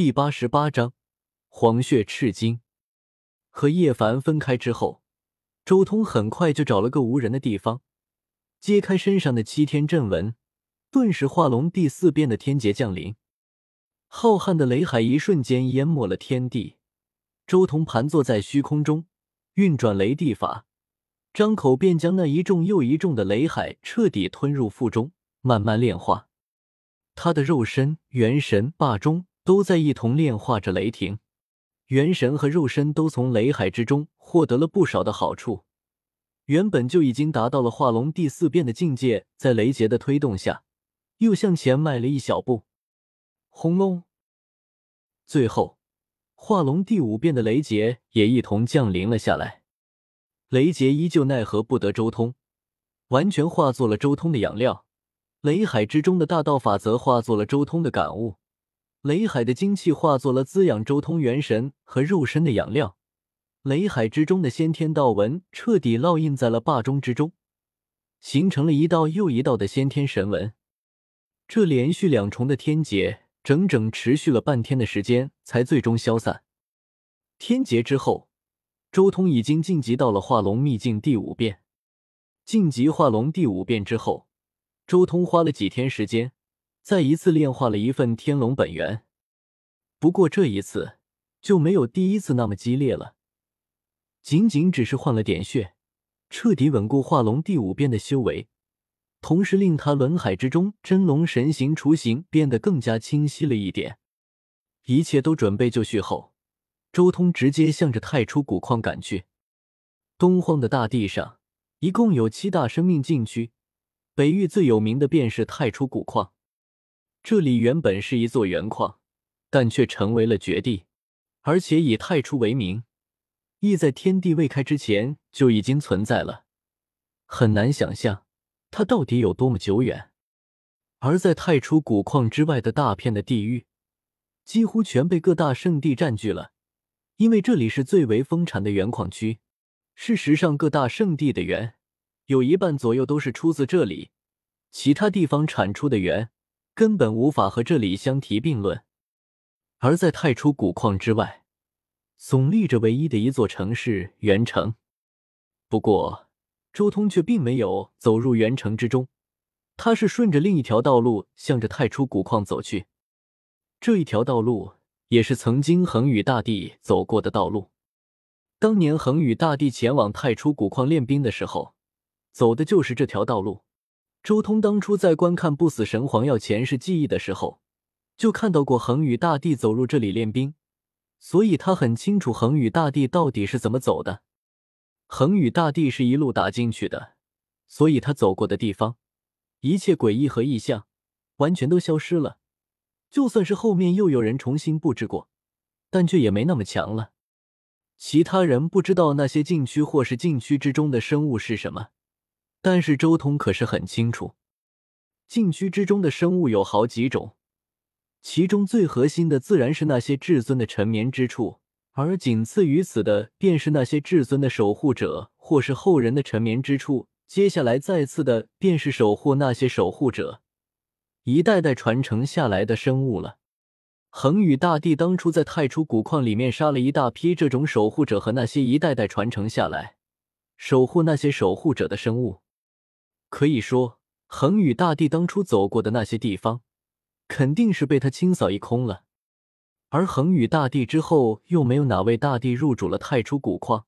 第八十八章黄血赤金。和叶凡分开之后，周通很快就找了个无人的地方，揭开身上的七天阵纹，顿时化龙第四变的天劫降临，浩瀚的雷海一瞬间淹没了天地。周通盘坐在虚空中，运转雷地法，张口便将那一重又一重的雷海彻底吞入腹中，慢慢炼化。他的肉身、元神、霸中。都在一同炼化着雷霆，元神和肉身都从雷海之中获得了不少的好处。原本就已经达到了化龙第四变的境界，在雷劫的推动下，又向前迈了一小步。轰隆！最后，化龙第五变的雷劫也一同降临了下来。雷劫依旧奈何不得周通，完全化作了周通的养料。雷海之中的大道法则化作了周通的感悟。雷海的精气化作了滋养周通元神和肉身的养料，雷海之中的先天道纹彻底烙印在了霸中之中，形成了一道又一道的先天神纹。这连续两重的天劫，整整持续了半天的时间，才最终消散。天劫之后，周通已经晋级到了化龙秘境第五变。晋级化龙第五变之后，周通花了几天时间。再一次炼化了一份天龙本源，不过这一次就没有第一次那么激烈了，仅仅只是换了点血，彻底稳固化龙第五变的修为，同时令他轮海之中真龙神形雏形变得更加清晰了一点。一切都准备就绪后，周通直接向着太初古矿赶去。东荒的大地上一共有七大生命禁区，北域最有名的便是太初古矿。这里原本是一座原矿，但却成为了绝地，而且以太初为名，亦在天地未开之前就已经存在了。很难想象它到底有多么久远。而在太初古矿之外的大片的地域，几乎全被各大圣地占据了，因为这里是最为丰产的原矿区。事实上，各大圣地的原有一半左右都是出自这里，其他地方产出的原。根本无法和这里相提并论。而在太初古矿之外，耸立着唯一的一座城市——元城。不过，周通却并没有走入元城之中，他是顺着另一条道路向着太初古矿走去。这一条道路也是曾经恒宇大帝走过的道路。当年恒宇大帝前往太初古矿练兵的时候，走的就是这条道路。周通当初在观看不死神皇要前世记忆的时候，就看到过恒宇大帝走入这里练兵，所以他很清楚恒宇大帝到底是怎么走的。恒宇大帝是一路打进去的，所以他走过的地方，一切诡异和异象完全都消失了。就算是后面又有人重新布置过，但却也没那么强了。其他人不知道那些禁区或是禁区之中的生物是什么。但是周通可是很清楚，禁区之中的生物有好几种，其中最核心的自然是那些至尊的沉眠之处，而仅次于此的便是那些至尊的守护者或是后人的沉眠之处。接下来再次的便是守护那些守护者一代代传承下来的生物了。恒宇大帝当初在太初古矿里面杀了一大批这种守护者和那些一代代传承下来守护那些守护者的生物。可以说，恒宇大帝当初走过的那些地方，肯定是被他清扫一空了。而恒宇大帝之后，又没有哪位大帝入主了太初古矿，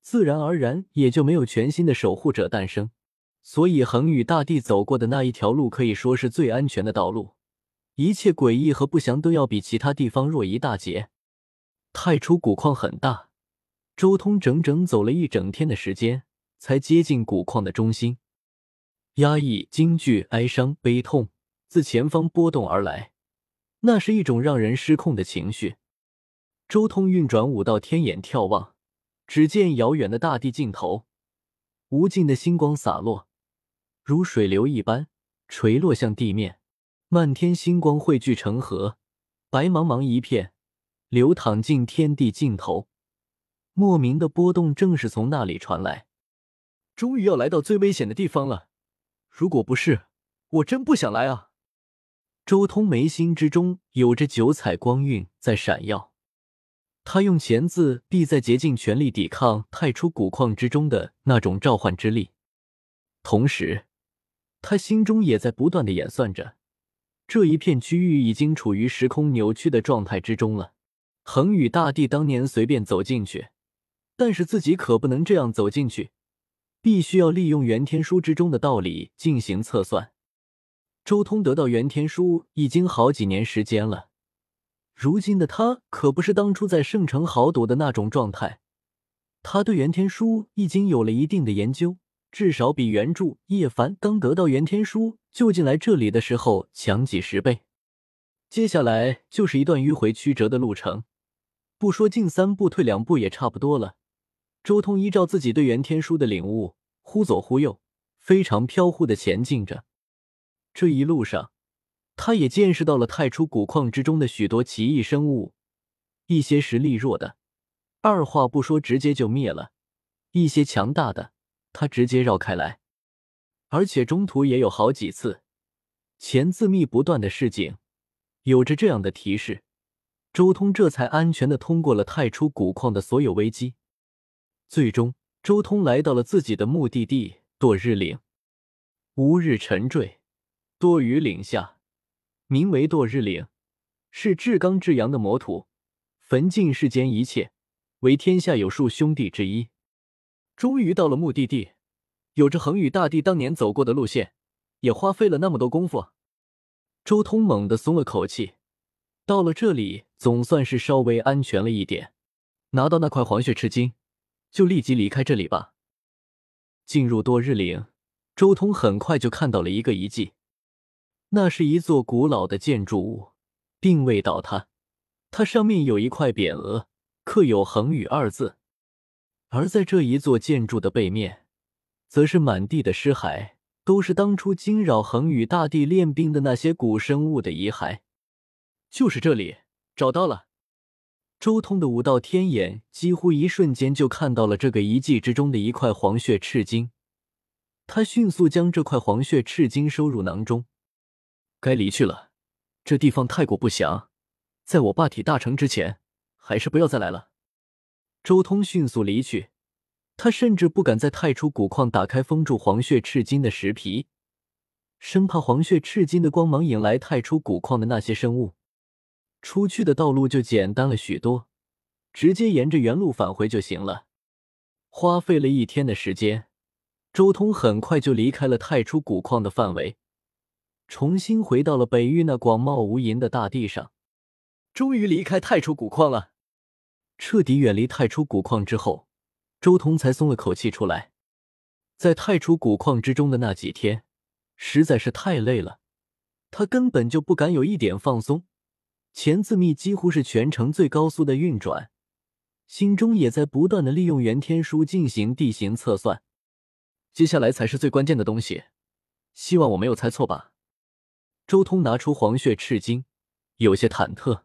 自然而然也就没有全新的守护者诞生。所以，恒宇大帝走过的那一条路，可以说是最安全的道路。一切诡异和不祥都要比其他地方弱一大截。太初古矿很大，周通整整走了一整天的时间，才接近古矿的中心。压抑、惊惧、哀伤、悲痛自前方波动而来，那是一种让人失控的情绪。周通运转五道天眼眺望，只见遥远的大地尽头，无尽的星光洒落，如水流一般垂落向地面，漫天星光汇聚成河，白茫茫一片，流淌进天地尽头。莫名的波动正是从那里传来。终于要来到最危险的地方了。如果不是，我真不想来啊！周通眉心之中有着九彩光晕在闪耀，他用钳子臂在竭尽全力抵抗太初古矿之中的那种召唤之力，同时，他心中也在不断的演算着，这一片区域已经处于时空扭曲的状态之中了。恒宇大帝当年随便走进去，但是自己可不能这样走进去，必须要利用元天书之中的道理进行测算。周通得到元天书已经好几年时间了，如今的他可不是当初在圣城豪赌的那种状态，他对元天书已经有了一定的研究，至少比原著叶凡刚得到元天书就近来这里的时候强几十倍。接下来就是一段迂回曲折的路程，不说进三步退两步也差不多了。周通依照自己对元天书的领悟，忽左忽右，非常飘忽的前进着。这一路上，他也见识到了太初古矿之中的许多奇异生物，一些实力弱的，二话不说直接就灭了；一些强大的，他直接绕开来。而且中途也有好几次前字密不断的示警，有着这样的提示，周通这才安全的通过了太初古矿的所有危机。最终，周通来到了自己的目的地——堕日岭。吾日沉坠。多于岭下，名为堕日岭，是至刚至阳的魔土，焚尽世间一切，为天下有数兄弟之一。终于到了目的地，有着恒宇大帝当年走过的路线，也花费了那么多功夫。周通猛地松了口气，到了这里，总算是稍微安全了一点。拿到那块黄血赤金，就立即离开这里吧。进入多日岭，周通很快就看到了一个遗迹。那是一座古老的建筑物，并未倒塌。它上面有一块匾额，刻有“恒宇”二字。而在这一座建筑的背面，则是满地的尸骸，都是当初惊扰恒宇大帝练兵的那些古生物的遗骸。就是这里，找到了。周通的五道天眼几乎一瞬间就看到了这个遗迹之中的一块黄血赤金，他迅速将这块黄血赤金收入囊中。该离去了，这地方太过不祥，在我霸体大成之前，还是不要再来了。周通迅速离去，他甚至不敢在太初古矿打开封住黄血赤金的石皮，生怕黄血赤金的光芒引来太初古矿的那些生物。出去的道路就简单了许多，直接沿着原路返回就行了。花费了一天的时间，周通很快就离开了太初古矿的范围。重新回到了北域那广袤无垠的大地上，终于离开太初古矿了。彻底远离太初古矿之后，周通才松了口气出来。在太初古矿之中的那几天，实在是太累了，他根本就不敢有一点放松。钱自密几乎是全程最高速的运转，心中也在不断的利用元天书进行地形测算。接下来才是最关键的东西，希望我没有猜错吧。周通拿出黄血赤金，有些忐忑。